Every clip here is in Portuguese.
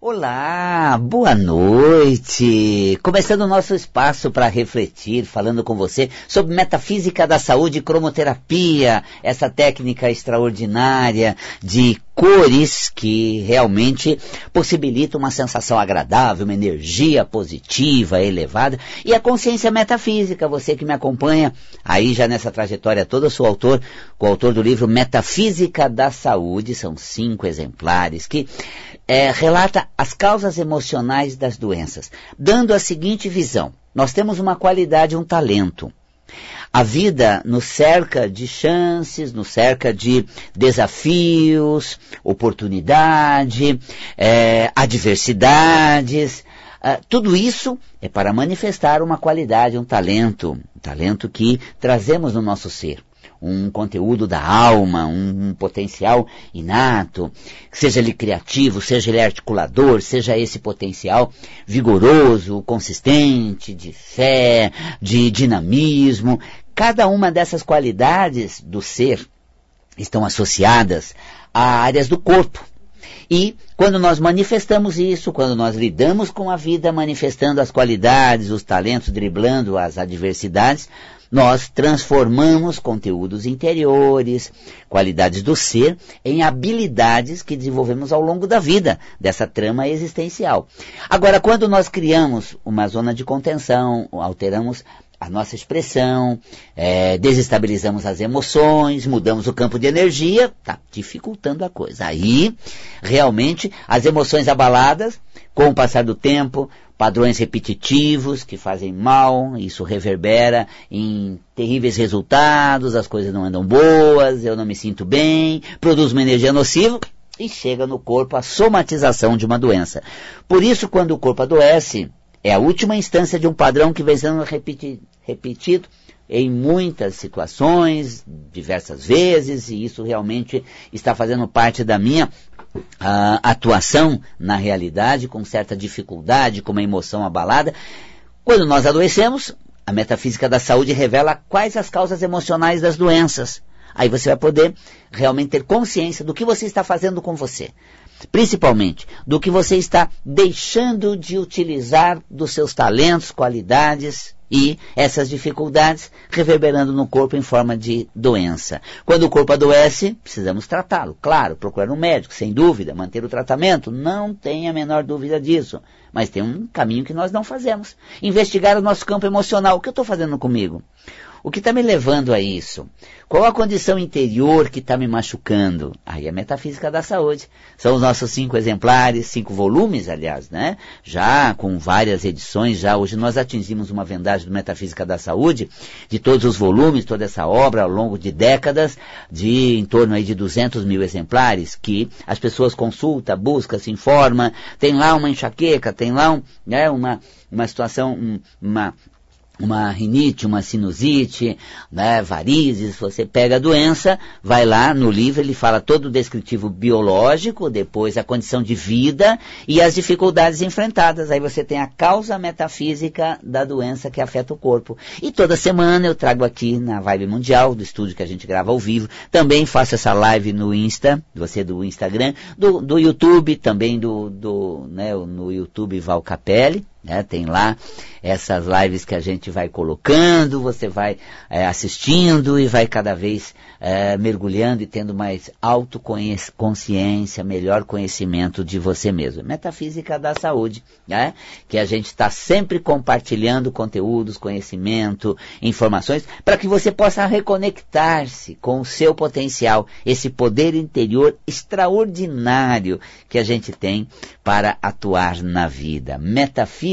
Olá, boa noite. Começando o nosso espaço para refletir, falando com você sobre metafísica da saúde e cromoterapia, essa técnica extraordinária de cores que realmente possibilita uma sensação agradável, uma energia positiva, elevada, e a consciência metafísica, você que me acompanha aí já nessa trajetória toda, sou autor, coautor do livro Metafísica da Saúde, são cinco exemplares que é, relata as causas emocionais das doenças, dando a seguinte visão. Nós temos uma qualidade, um talento. A vida nos cerca de chances, nos cerca de desafios, oportunidade, é, adversidades. É, tudo isso é para manifestar uma qualidade, um talento, um talento que trazemos no nosso ser um conteúdo da alma, um, um, potencial inato, seja ele criativo, seja ele articulador, seja esse potencial vigoroso, consistente, de fé, de dinamismo. Cada uma dessas qualidades do ser estão associadas a áreas do corpo. E quando nós manifestamos isso, quando nós lidamos com a vida manifestando as qualidades, os talentos, driblando as adversidades, nós transformamos conteúdos interiores, qualidades do ser, em habilidades que desenvolvemos ao longo da vida, dessa trama existencial. Agora, quando nós criamos uma zona de contenção, alteramos a nossa expressão, é, desestabilizamos as emoções, mudamos o campo de energia, está dificultando a coisa. Aí, realmente, as emoções abaladas, com o passar do tempo, padrões repetitivos que fazem mal, isso reverbera em terríveis resultados, as coisas não andam boas, eu não me sinto bem, produz uma energia nociva e chega no corpo a somatização de uma doença. Por isso, quando o corpo adoece, é a última instância de um padrão que vem sendo repeti repetido em muitas situações, diversas vezes, e isso realmente está fazendo parte da minha a atuação na realidade com certa dificuldade, com uma emoção abalada. Quando nós adoecemos, a metafísica da saúde revela quais as causas emocionais das doenças. Aí você vai poder realmente ter consciência do que você está fazendo com você. Principalmente do que você está deixando de utilizar dos seus talentos, qualidades, e essas dificuldades reverberando no corpo em forma de doença. Quando o corpo adoece, precisamos tratá-lo. Claro, procurar um médico, sem dúvida, manter o tratamento, não tem a menor dúvida disso. Mas tem um caminho que nós não fazemos. Investigar o nosso campo emocional. O que eu estou fazendo comigo? O que está me levando a isso? Qual a condição interior que está me machucando? Aí a metafísica da saúde. São os nossos cinco exemplares, cinco volumes, aliás, né? Já com várias edições, já hoje nós atingimos uma vendagem do Metafísica da Saúde, de todos os volumes, toda essa obra ao longo de décadas, de em torno aí de 200 mil exemplares, que as pessoas consultam, buscam, se informam, tem lá uma enxaqueca, tem lá um, né, uma, uma situação, uma uma rinite, uma sinusite, né, varizes, você pega a doença, vai lá no livro, ele fala todo o descritivo biológico, depois a condição de vida e as dificuldades enfrentadas. Aí você tem a causa metafísica da doença que afeta o corpo. E toda semana eu trago aqui na Vibe Mundial, do estúdio que a gente grava ao vivo, também faço essa live no Insta, você do Instagram, do, do YouTube, também do, do né, no YouTube Val Capelli, né? Tem lá essas lives que a gente vai colocando, você vai é, assistindo e vai cada vez é, mergulhando e tendo mais autoconsciência, melhor conhecimento de você mesmo. Metafísica da saúde, né? que a gente está sempre compartilhando conteúdos, conhecimento, informações, para que você possa reconectar-se com o seu potencial, esse poder interior extraordinário que a gente tem para atuar na vida. Metafísica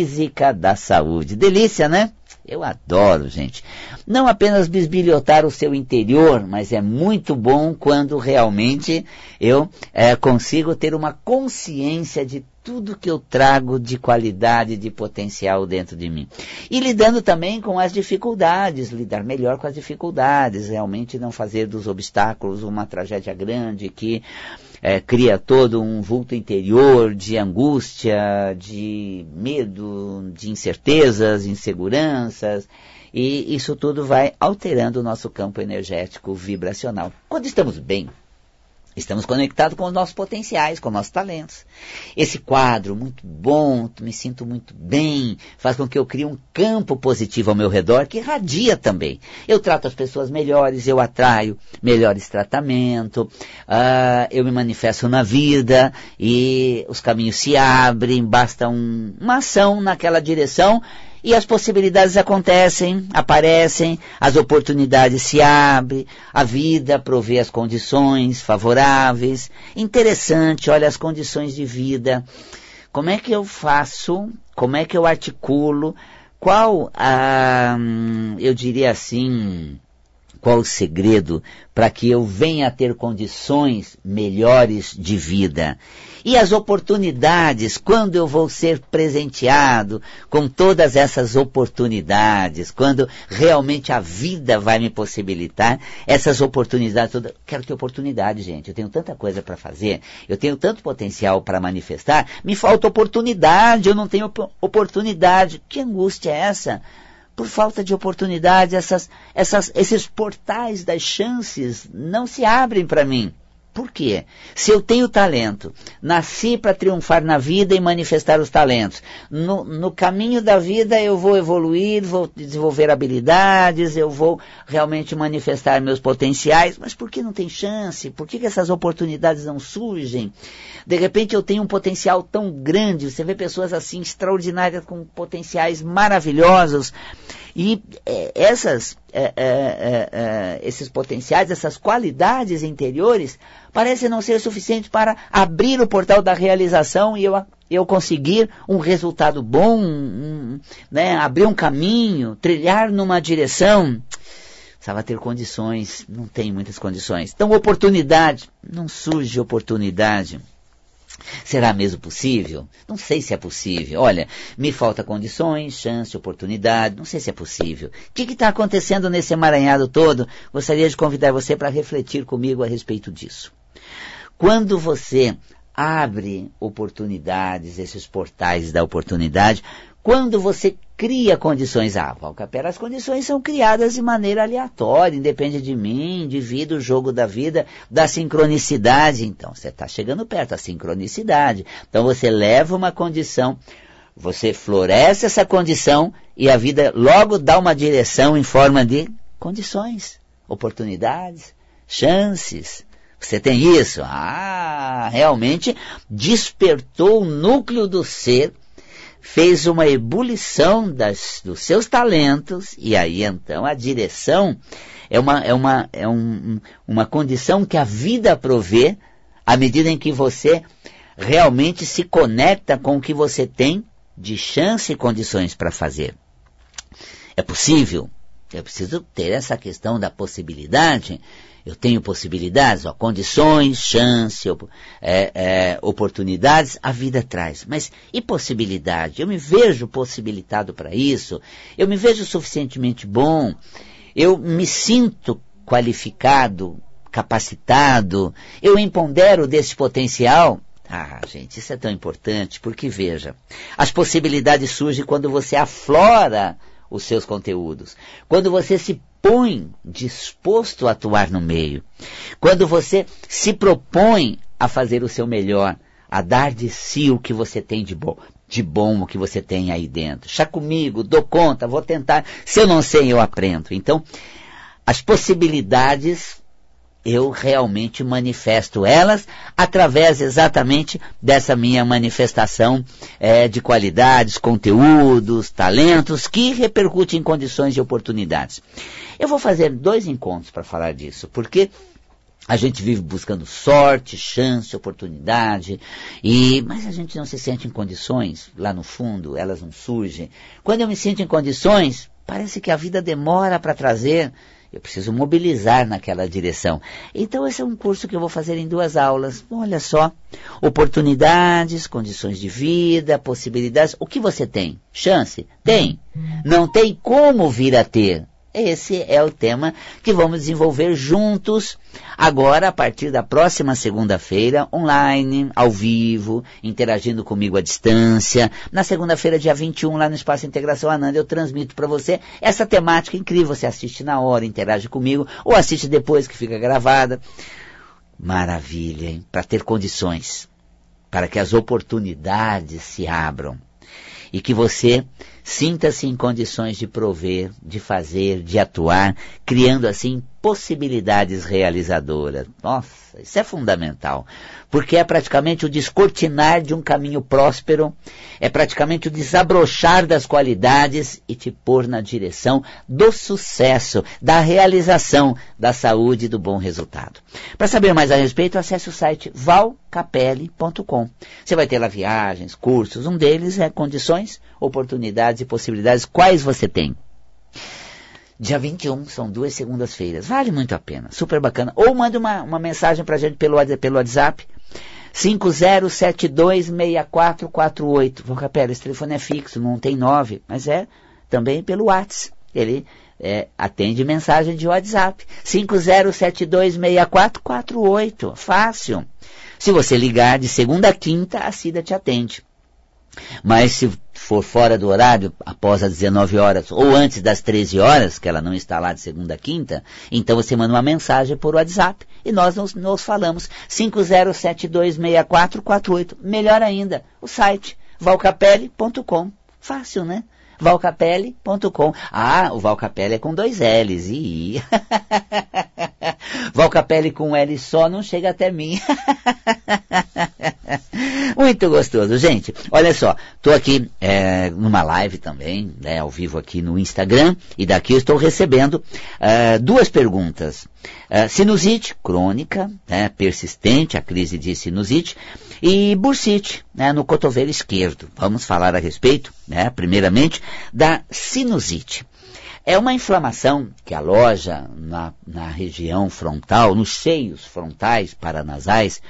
da saúde. Delícia, né? Eu adoro, gente. Não apenas bisbilhotar o seu interior, mas é muito bom quando realmente eu é, consigo ter uma consciência de tudo que eu trago de qualidade, de potencial dentro de mim. E lidando também com as dificuldades, lidar melhor com as dificuldades, realmente não fazer dos obstáculos uma tragédia grande que é, cria todo um vulto interior de angústia, de medo, de incertezas, inseguranças, e isso tudo vai alterando o nosso campo energético vibracional. Quando estamos bem, Estamos conectados com os nossos potenciais, com os nossos talentos. Esse quadro, muito bom, me sinto muito bem, faz com que eu crie um campo positivo ao meu redor que irradia também. Eu trato as pessoas melhores, eu atraio melhores tratamentos, uh, eu me manifesto na vida e os caminhos se abrem, basta um, uma ação naquela direção e as possibilidades acontecem, aparecem, as oportunidades se abrem, a vida provê as condições favoráveis. Interessante, olha as condições de vida. Como é que eu faço? Como é que eu articulo? Qual a, eu diria assim, qual o segredo para que eu venha a ter condições melhores de vida? E as oportunidades, quando eu vou ser presenteado com todas essas oportunidades, quando realmente a vida vai me possibilitar essas oportunidades todas. Quero ter oportunidade, gente. Eu tenho tanta coisa para fazer, eu tenho tanto potencial para manifestar, me falta oportunidade, eu não tenho oportunidade. Que angústia é essa? Por falta de oportunidade, essas, essas, esses portais das chances não se abrem para mim. Por quê? Se eu tenho talento, nasci para triunfar na vida e manifestar os talentos. No, no, caminho da vida eu vou evoluir, vou desenvolver habilidades, eu vou realmente manifestar meus potenciais, mas por que não tem chance? Por que, que essas oportunidades não surgem? De repente eu tenho um potencial tão grande, você vê pessoas assim extraordinárias com potenciais maravilhosos, e é, essas, é, é, é, é esses potenciais, essas qualidades interiores, parecem não ser suficientes para abrir o portal da realização e eu, eu conseguir um resultado bom, um, né, abrir um caminho, trilhar numa direção. Precisava ter condições, não tem muitas condições. Então, oportunidade, não surge oportunidade. Será mesmo possível? Não sei se é possível. Olha, me falta condições, chance, oportunidade, não sei se é possível. O que está acontecendo nesse emaranhado todo? Gostaria de convidar você para refletir comigo a respeito disso. Quando você abre oportunidades, esses portais da oportunidade, quando você cria condições, ah, Valcapera, as condições são criadas de maneira aleatória, independe de mim, divide o jogo da vida, da sincronicidade. Então, você está chegando perto da sincronicidade. Então, você leva uma condição, você floresce essa condição e a vida logo dá uma direção em forma de condições, oportunidades, chances. Você tem isso? Ah, realmente despertou o núcleo do ser fez uma ebulição das, dos seus talentos, e aí então a direção é uma, é uma, é um, uma condição que a vida provê à medida em que você realmente se conecta com o que você tem de chance e condições para fazer. É possível? Eu preciso ter essa questão da possibilidade eu tenho possibilidades, ó, condições, chance, é, é, oportunidades, a vida traz. Mas e possibilidade? Eu me vejo possibilitado para isso? Eu me vejo suficientemente bom? Eu me sinto qualificado, capacitado? Eu empodero desse potencial? Ah, gente, isso é tão importante, porque veja, as possibilidades surgem quando você aflora os seus conteúdos. Quando você se põe disposto a atuar no meio. Quando você se propõe a fazer o seu melhor, a dar de si o que você tem de bom, de bom o que você tem aí dentro. Chá comigo, dou conta, vou tentar. Se eu não sei, eu aprendo. Então, as possibilidades eu realmente manifesto elas através exatamente dessa minha manifestação é, de qualidades, conteúdos, talentos que repercutem em condições e oportunidades. Eu vou fazer dois encontros para falar disso, porque a gente vive buscando sorte, chance, oportunidade, e mas a gente não se sente em condições, lá no fundo, elas não surgem. Quando eu me sinto em condições, parece que a vida demora para trazer eu preciso mobilizar naquela direção. Então, esse é um curso que eu vou fazer em duas aulas. Olha só, oportunidades, condições de vida, possibilidades. O que você tem? Chance? Tem. Não tem como vir a ter. Esse é o tema que vamos desenvolver juntos agora a partir da próxima segunda-feira, online, ao vivo, interagindo comigo à distância. Na segunda-feira, dia 21, lá no Espaço Integração Ananda, eu transmito para você essa temática incrível. Você assiste na hora, interage comigo, ou assiste depois que fica gravada. Maravilha, hein? Para ter condições, para que as oportunidades se abram e que você sinta-se em condições de prover, de fazer, de atuar, criando assim possibilidades realizadoras. Nossa, isso é fundamental, porque é praticamente o descortinar de um caminho próspero, é praticamente o desabrochar das qualidades e te pôr na direção do sucesso, da realização, da saúde e do bom resultado. Para saber mais a respeito, acesse o site valcapelli.com. Você vai ter lá viagens, cursos, um deles é condições, oportunidades e possibilidades, quais você tem. Dia 21, são duas segundas-feiras. Vale muito a pena, super bacana. Ou mande uma, uma mensagem pra gente pelo, pelo WhatsApp. 50726448. Vocapera, esse telefone é fixo, não tem nove, mas é também pelo WhatsApp. Ele é, atende mensagem de WhatsApp. 50726448. Fácil. Se você ligar de segunda a quinta, a Cida te atende. Mas se for fora do horário, após as 19 horas ou antes das 13 horas, que ela não está lá de segunda a quinta, então você manda uma mensagem por WhatsApp e nós nos, nos falamos. 50726448. Melhor ainda, o site valcapelli.com. Fácil, né? valcapelli.com. Ah, o Valcapelli é com dois L's. Ih. Valcapelli com L só não chega até mim. Muito gostoso, gente. Olha só, estou aqui é, numa live também, né, ao vivo aqui no Instagram, e daqui estou recebendo é, duas perguntas. É, sinusite crônica, né, persistente, a crise de sinusite, e bursite, né, no cotovelo esquerdo. Vamos falar a respeito, né, primeiramente, da sinusite. É uma inflamação que aloja na, na região frontal, nos seios frontais paranasais.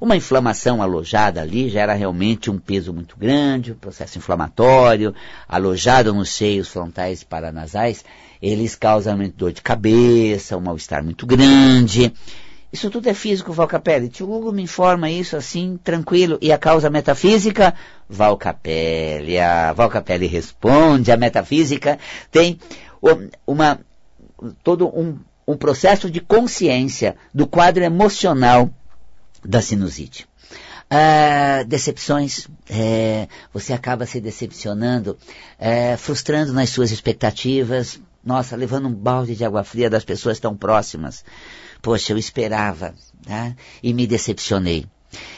Uma inflamação alojada ali gera realmente um peso muito grande, um processo inflamatório, alojado nos seios frontais paranasais, eles causam dor de cabeça, um mal-estar muito grande. Isso tudo é físico, Valcapelli. Tio Hugo me informa isso assim, tranquilo. E a causa metafísica? Valcapelli. A Valcapelli responde, a metafísica tem uma, todo um, um processo de consciência do quadro emocional da sinusite. Ah, decepções, é, você acaba se decepcionando, é, frustrando nas suas expectativas, nossa, levando um balde de água fria das pessoas tão próximas. Poxa, eu esperava, né? e me decepcionei.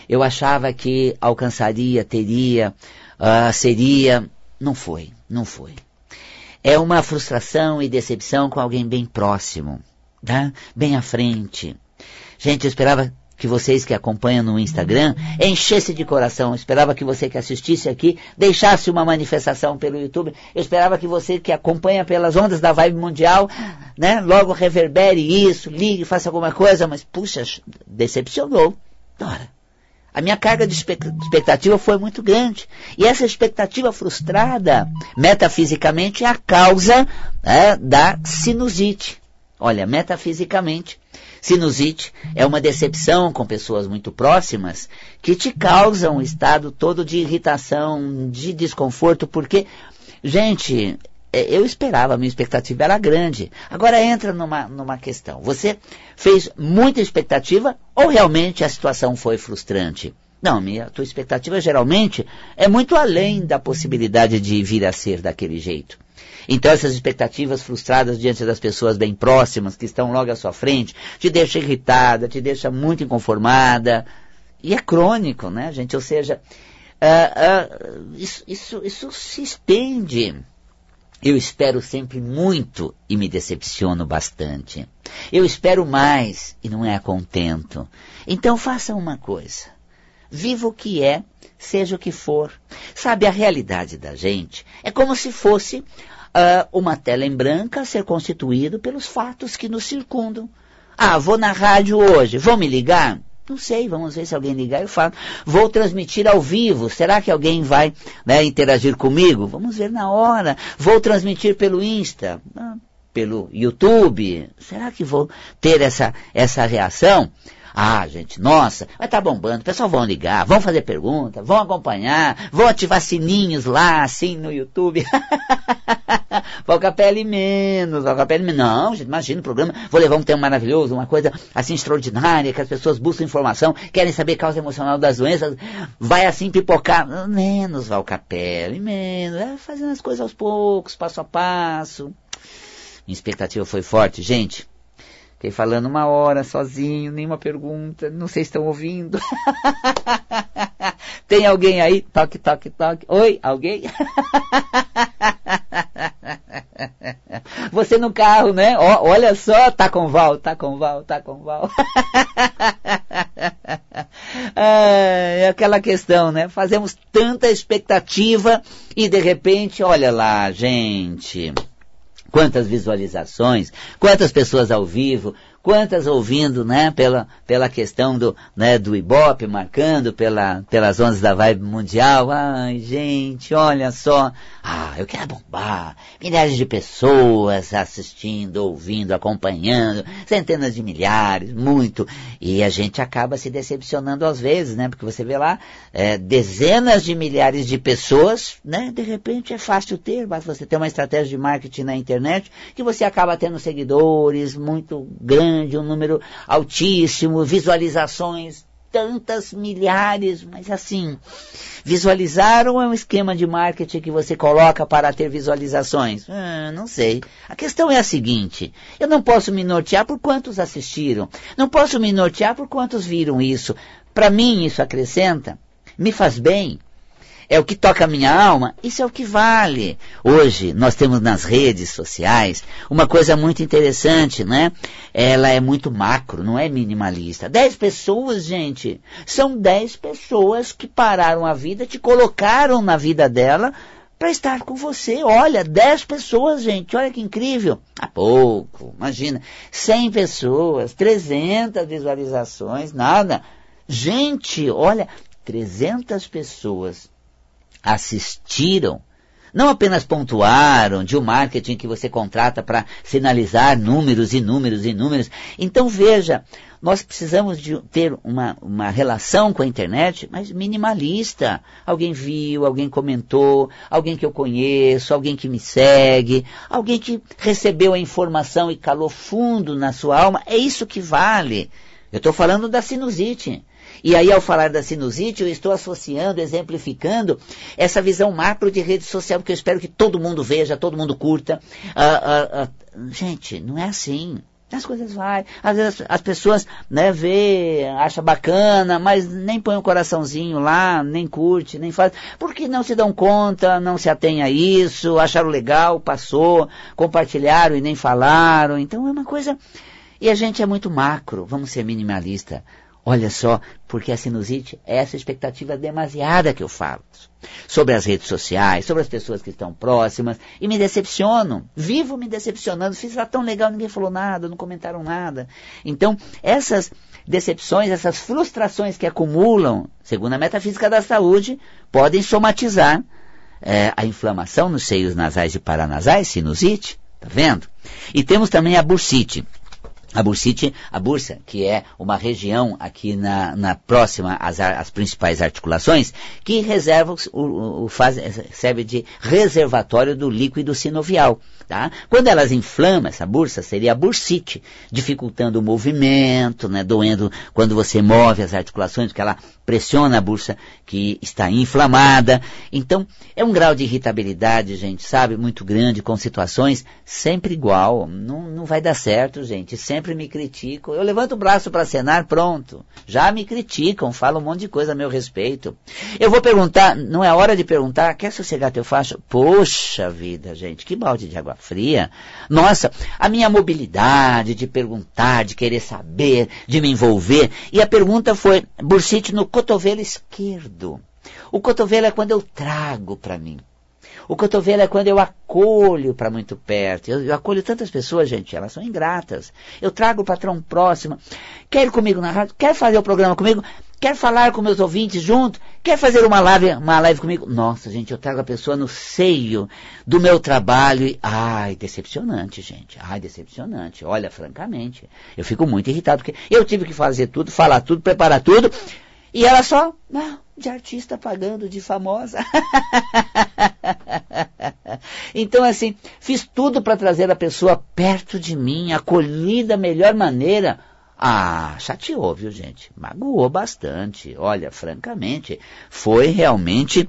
Eu achava que alcançaria, teria, uh, seria, não foi, não foi é uma frustração e decepção com alguém bem próximo, tá? bem à frente. Gente, eu esperava que vocês que acompanham no Instagram enchesse de coração. Eu esperava que você que assistisse aqui deixasse uma manifestação pelo YouTube. Eu esperava que você que acompanha pelas ondas da vibe mundial, né, logo reverbere isso, ligue, faça alguma coisa, mas puxa, decepcionou. Ora, a minha carga de expectativa foi muito grande. E essa expectativa frustrada, metafisicamente, é a causa né, da sinusite. Olha, metafisicamente, sinusite é uma decepção com pessoas muito próximas que te causa um estado todo de irritação, de desconforto, porque, gente, é, eu esperava, a minha expectativa era grande. Agora entra numa, numa questão. Você fez muita expectativa ou realmente a situação foi frustrante? Não, minha tua expectativa geralmente é muito além da possibilidade de vir a ser daquele jeito. Então essas expectativas frustradas diante das pessoas bem próximas, que estão logo à sua frente, te deixa irritada, te deixa muito inconformada. E é crônico, né, gente? Ou seja, uh, uh, isso, isso, isso se estende eu espero sempre muito e me decepciono bastante. Eu espero mais e não é contento. Então faça uma coisa. Viva o que é, seja o que for. Sabe, a realidade da gente é como se fosse uh, uma tela em branca a ser constituída pelos fatos que nos circundam. Ah, vou na rádio hoje, vão me ligar? Não sei, vamos ver se alguém ligar. Eu falo, vou transmitir ao vivo. Será que alguém vai né, interagir comigo? Vamos ver na hora. Vou transmitir pelo Insta, ah, pelo YouTube. Será que vou ter essa, essa reação? Ah, gente, nossa, vai estar tá bombando. O pessoal vão ligar, vão fazer perguntas, vão acompanhar, vão ativar sininhos lá, assim, no YouTube. Valcapelli menos, Valcapelli menos. Não, gente, imagina o programa, vou levar um tema maravilhoso, uma coisa assim extraordinária, que as pessoas buscam informação, querem saber causa emocional das doenças, vai assim pipocar. Menos Valcapelli, menos, é fazendo as coisas aos poucos, passo a passo. Minha expectativa foi forte, gente. Fiquei falando uma hora sozinho, nenhuma pergunta, não sei se estão ouvindo. Tem alguém aí? Toque, toque, toque. Oi, alguém? Você no carro, né? Ó, olha só, tá com Val, tá com Val, tá com Val. é aquela questão, né? Fazemos tanta expectativa e de repente, olha lá, gente quantas visualizações, quantas pessoas ao vivo, quantas ouvindo, né, pela, pela questão do, né, do Ibope, marcando pela, pelas ondas da vibe mundial. Ai, gente, olha só. Ah, eu quero bombar. Milhares de pessoas assistindo, ouvindo, acompanhando, centenas de milhares, muito. E a gente acaba se decepcionando às vezes, né, porque você vê lá, é, dezenas de milhares de pessoas, né, de repente é fácil ter, basta você ter uma estratégia de marketing na internet, que você acaba tendo seguidores muito grandes, grande, um número altíssimo, visualizações, tantas milhares, mas assim, visualizar ou é um esquema de marketing que você coloca para ter visualizações? Ah, não sei. A questão é a seguinte, eu não posso me nortear por quantos assistiram, não posso me nortear por quantos viram isso. Para mim isso acrescenta, me faz bem, é o que toca a minha alma, isso é o que vale. Hoje nós temos nas redes sociais uma coisa muito interessante, né? Ela é muito macro, não é minimalista. Dez pessoas, gente, são dez pessoas que pararam a vida, te colocaram na vida dela para estar com você. Olha, dez pessoas, gente, olha que incrível. Há pouco, imagina, cem pessoas, trezentas visualizações, nada. Gente, olha, trezentas pessoas assistiram, não apenas pontuaram de um marketing que você contrata para sinalizar números e números e números. Então veja, nós precisamos de ter uma, uma relação com a internet, mas minimalista. Alguém viu, alguém comentou, alguém que eu conheço, alguém que me segue, alguém que recebeu a informação e calou fundo na sua alma. É isso que vale. Eu estou falando da sinusite. E aí, ao falar da sinusite, eu estou associando, exemplificando essa visão macro de rede social, porque eu espero que todo mundo veja, todo mundo curta. Ah, ah, ah, gente, não é assim. As coisas vai. Às vezes as pessoas, né, vê, acha bacana, mas nem põe um coraçãozinho lá, nem curte, nem faz. Porque não se dão conta, não se atém a isso, acharam legal, passou, compartilharam e nem falaram. Então é uma coisa. E a gente é muito macro, vamos ser minimalista. Olha só, porque a sinusite é essa expectativa demasiada que eu falo. Sobre as redes sociais, sobre as pessoas que estão próximas, e me decepciono. Vivo me decepcionando. Fiz lá tão legal, ninguém falou nada, não comentaram nada. Então, essas decepções, essas frustrações que acumulam, segundo a metafísica da saúde, podem somatizar é, a inflamação nos seios nasais e paranasais, sinusite, tá vendo? E temos também a bursite. A bursite, a bursa, que é uma região aqui na, na próxima às, às, principais articulações, que reserva o, o faz, serve de reservatório do líquido sinovial. Tá? Quando elas inflamam, essa bursa seria a bursite, dificultando o movimento, né, doendo quando você move as articulações, porque ela pressiona a bursa que está inflamada. Então, é um grau de irritabilidade, gente, sabe, muito grande, com situações sempre igual. Não, não vai dar certo, gente. Sempre me criticam. Eu levanto o braço para acenar, pronto. Já me criticam, falam um monte de coisa a meu respeito. Eu vou perguntar, não é hora de perguntar, quer sossegar teu facho? Poxa vida, gente, que balde de água fria. Nossa, a minha mobilidade de perguntar, de querer saber, de me envolver. E a pergunta foi, bursite no cotovelo esquerdo. O cotovelo é quando eu trago para mim. O cotovelo é quando eu acolho para muito perto. Eu, eu, acolho tantas pessoas, gente, elas são ingratas. Eu trago o patrão próximo. Quer ir comigo na rádio? Quer fazer o programa comigo? Quer falar com meus ouvintes junto? Quer fazer uma live, uma live comigo? Nossa, gente, eu trago a pessoa no seio do meu trabalho e, ai, decepcionante, gente. Ai, decepcionante. Olha, francamente, eu fico muito irritado porque eu tive que fazer tudo, falar tudo, preparar tudo. E ela só, não, de artista pagando de famosa. Então, assim, fiz tudo para trazer a pessoa perto de mim, acolhi da melhor maneira. Ah, chateou, viu, gente? Magoou bastante. Olha, francamente, foi realmente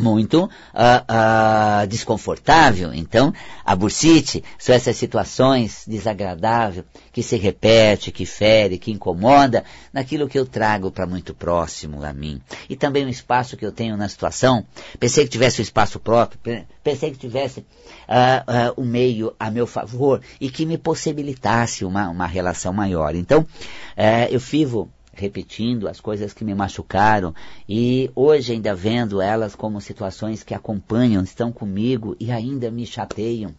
muito uh, uh, desconfortável. Então, a bursite são essas situações desagradáveis que se repete, que fere, que incomoda naquilo que eu trago para muito próximo a mim. E também o espaço que eu tenho na situação. Pensei que tivesse um espaço próprio, pensei que tivesse uh, uh, um meio a meu favor e que me possibilitasse uma, uma relação maior. Então, uh, eu vivo repetindo as coisas que me machucaram e hoje ainda vendo elas como situações que acompanham, estão comigo e ainda me chateiam.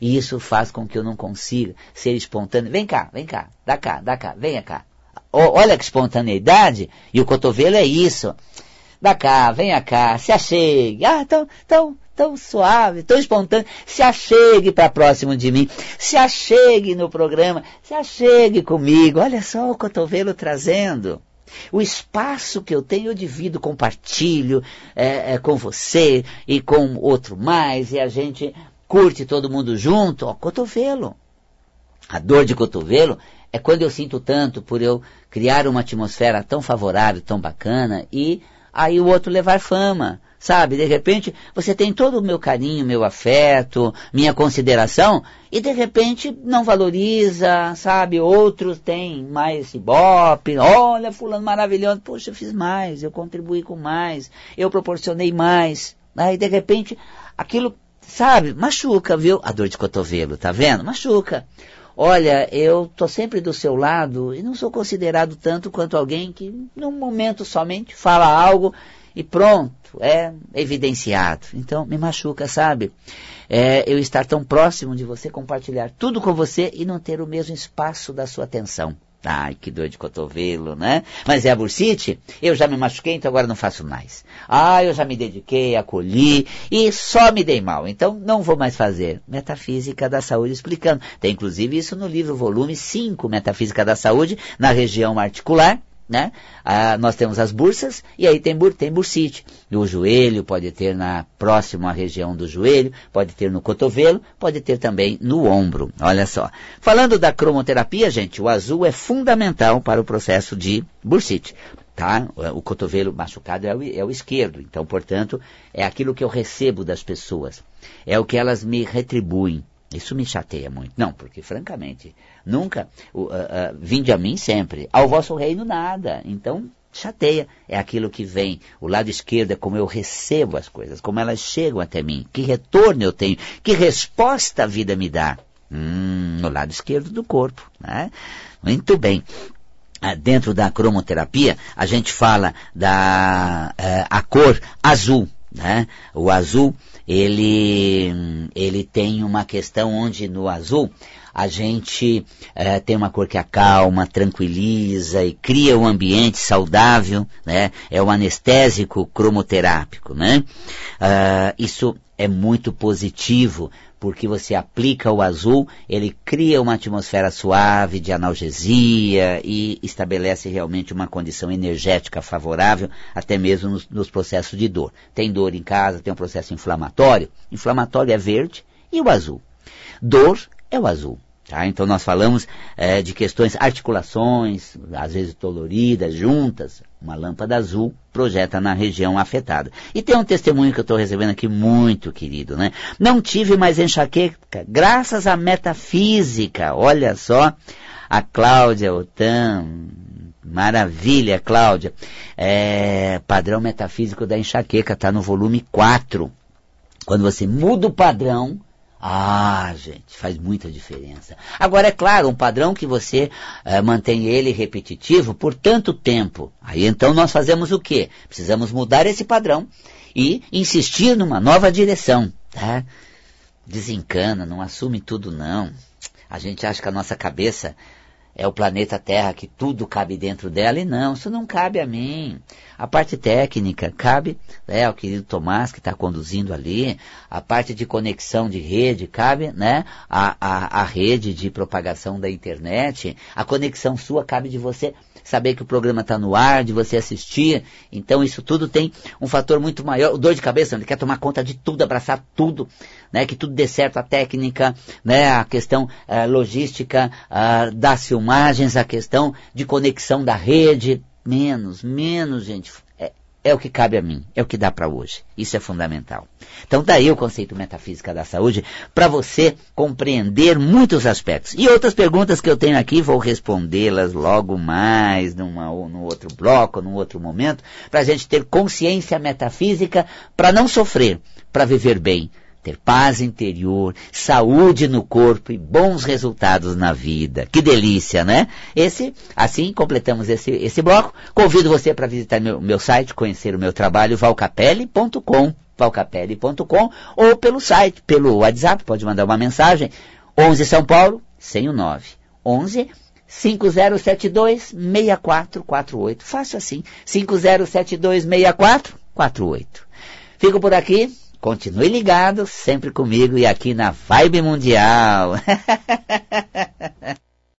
E isso faz com que eu não consiga ser espontâneo. Vem cá, vem cá, dá cá, dá cá, venha cá. O, olha que espontaneidade, e o cotovelo é isso. Dá cá, venha cá, se achegue. Ah, tão, tão, tão suave, tão espontâneo. Se achegue para próximo de mim. Se achegue no programa. Se achegue comigo. Olha só o cotovelo trazendo. O espaço que eu tenho eu divido, compartilho é, é, com você e com outro mais, e a gente curte todo mundo junto. Ó, cotovelo. A dor de cotovelo é quando eu sinto tanto por eu criar uma atmosfera tão favorável, tão bacana, e aí o outro levar fama. Sabe, de repente você tem todo o meu carinho, meu afeto, minha consideração, e de repente não valoriza, sabe? Outros têm mais ibope, olha, fulano maravilhoso, poxa, eu fiz mais, eu contribuí com mais, eu proporcionei mais. Aí de repente aquilo, sabe, machuca, viu? A dor de cotovelo, tá vendo? Machuca. Olha, eu tô sempre do seu lado e não sou considerado tanto quanto alguém que num momento somente fala algo e pronto, é evidenciado. Então me machuca, sabe? É, eu estar tão próximo de você, compartilhar tudo com você e não ter o mesmo espaço da sua atenção. Ai, que dor de cotovelo, né? Mas é a bursite, eu já me machuquei, então agora não faço mais. Ah, eu já me dediquei, acolhi e só me dei mal, então não vou mais fazer. Metafísica da Saúde explicando. Tem inclusive isso no livro volume 5, Metafísica da Saúde, na região articular, né? Ah, nós temos as bursas e aí tem, bur, tem bursite. O joelho pode ter na próxima região do joelho, pode ter no cotovelo, pode ter também no ombro. Olha só. Falando da cromoterapia, gente, o azul é fundamental para o processo de bursite. Tá? O cotovelo machucado é o, é o esquerdo, então, portanto, é aquilo que eu recebo das pessoas. É o que elas me retribuem. Isso me chateia muito. Não, porque francamente, nunca, uh, uh, vinde a mim sempre, ao vosso reino nada. Então, chateia. É aquilo que vem. O lado esquerdo é como eu recebo as coisas, como elas chegam até mim, que retorno eu tenho, que resposta a vida me dá. Hum, no lado esquerdo do corpo. Né? Muito bem. Ah, dentro da cromoterapia, a gente fala da uh, a cor azul. Né? O azul ele, ele tem uma questão onde no azul a gente é, tem uma cor que acalma, tranquiliza e cria um ambiente saudável, né? É o anestésico cromoterápico, né? Uh, isso é muito positivo porque você aplica o azul, ele cria uma atmosfera suave de analgesia e estabelece realmente uma condição energética favorável, até mesmo nos, nos processos de dor. Tem dor em casa, tem um processo inflamatório. Inflamatório é verde e o azul. Dor é o azul. Tá? Então nós falamos é, de questões, articulações, às vezes doloridas, juntas. Uma lâmpada azul projeta na região afetada. E tem um testemunho que eu estou recebendo aqui muito querido, né? Não tive mais enxaqueca, graças à metafísica. Olha só, a Cláudia Otan, maravilha, Cláudia. É, padrão metafísico da enxaqueca, está no volume 4. Quando você muda o padrão, ah, gente, faz muita diferença. Agora, é claro, um padrão que você é, mantém ele repetitivo por tanto tempo. Aí então nós fazemos o quê? Precisamos mudar esse padrão e insistir numa nova direção. Tá? Desencana, não assume tudo não. A gente acha que a nossa cabeça é o planeta Terra que tudo cabe dentro dela, e não, isso não cabe a mim. A parte técnica cabe né, ao querido Tomás que está conduzindo ali, a parte de conexão de rede cabe né, a, a, a rede de propagação da internet, a conexão sua cabe de você saber que o programa está no ar, de você assistir. Então isso tudo tem um fator muito maior. O dor de cabeça, ele quer tomar conta de tudo, abraçar tudo, né? Que tudo dê certo, a técnica, né? A questão uh, logística uh, das filmagens, a questão de conexão da rede, menos, menos, gente. É, o que cabe a mim, é o que dá para hoje. Isso é fundamental. Então daí o conceito metafísica da saúde para você compreender muitos aspectos. E outras perguntas que eu tenho aqui, vou respondê-las logo mais, numa, num outro bloco, num outro momento, para a gente ter consciência metafísica para não sofrer, para viver bem ter paz interior, saúde no corpo e bons resultados na vida. Que delícia, né? Esse, assim completamos esse, esse bloco. Convido você para visitar meu, meu site, conhecer o meu trabalho, valcapelli.com, valcapelli.com, ou pelo site, pelo WhatsApp, pode mandar uma mensagem, 11 São Paulo, sem o 9, 11 5072 6448. Fácil assim, 5072 6448. Fico por aqui. Continue ligado, sempre comigo e aqui na Vibe Mundial.